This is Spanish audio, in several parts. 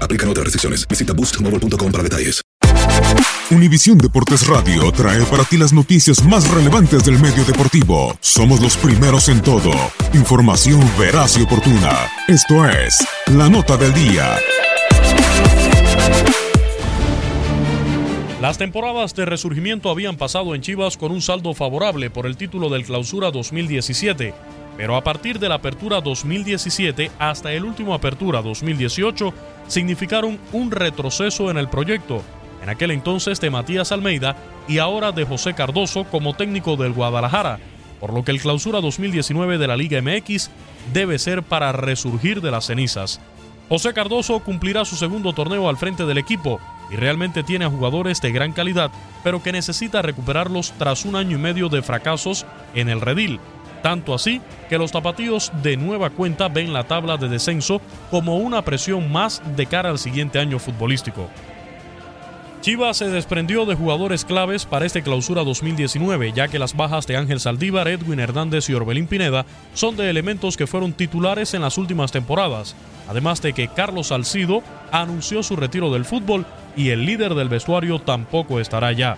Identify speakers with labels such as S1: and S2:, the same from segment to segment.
S1: Aplican otras restricciones. Visita boostmobile.com para detalles.
S2: Univisión Deportes Radio trae para ti las noticias más relevantes del medio deportivo. Somos los primeros en todo. Información veraz y oportuna. Esto es La Nota del Día.
S3: Las temporadas de resurgimiento habían pasado en Chivas con un saldo favorable por el título del Clausura 2017, pero a partir de la Apertura 2017 hasta el último Apertura 2018 significaron un retroceso en el proyecto, en aquel entonces de Matías Almeida y ahora de José Cardoso como técnico del Guadalajara, por lo que el Clausura 2019 de la Liga MX debe ser para resurgir de las cenizas. José Cardoso cumplirá su segundo torneo al frente del equipo y realmente tiene a jugadores de gran calidad, pero que necesita recuperarlos tras un año y medio de fracasos en el redil. Tanto así que los tapatíos de nueva cuenta ven la tabla de descenso como una presión más de cara al siguiente año futbolístico. Chivas se desprendió de jugadores claves para este clausura 2019, ya que las bajas de Ángel Saldívar, Edwin Hernández y Orbelín Pineda son de elementos que fueron titulares en las últimas temporadas, además de que Carlos Salcido anunció su retiro del fútbol y el líder del vestuario tampoco estará ya.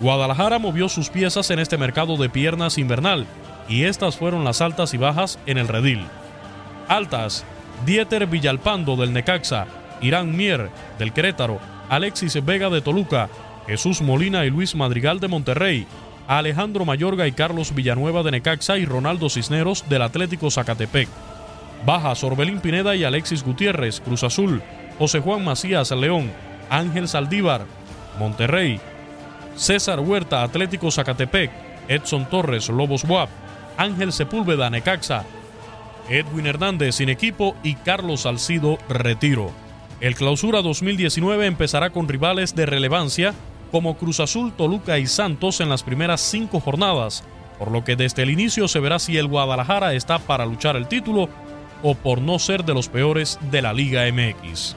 S3: Guadalajara movió sus piezas en este mercado de piernas invernal, y estas fueron las altas y bajas en el redil. Altas, Dieter Villalpando del Necaxa, Irán Mier del Querétaro, Alexis Vega de Toluca, Jesús Molina y Luis Madrigal de Monterrey, Alejandro Mayorga y Carlos Villanueva de Necaxa y Ronaldo Cisneros del Atlético Zacatepec. Bajas Orbelín Pineda y Alexis Gutiérrez, Cruz Azul, José Juan Macías León, Ángel Saldívar, Monterrey, César Huerta, Atlético Zacatepec, Edson Torres, Lobos Buap, Ángel Sepúlveda, Necaxa, Edwin Hernández sin equipo y Carlos Salcido retiro. El clausura 2019 empezará con rivales de relevancia como Cruz Azul, Toluca y Santos en las primeras cinco jornadas, por lo que desde el inicio se verá si el Guadalajara está para luchar el título o por no ser de los peores de la Liga MX.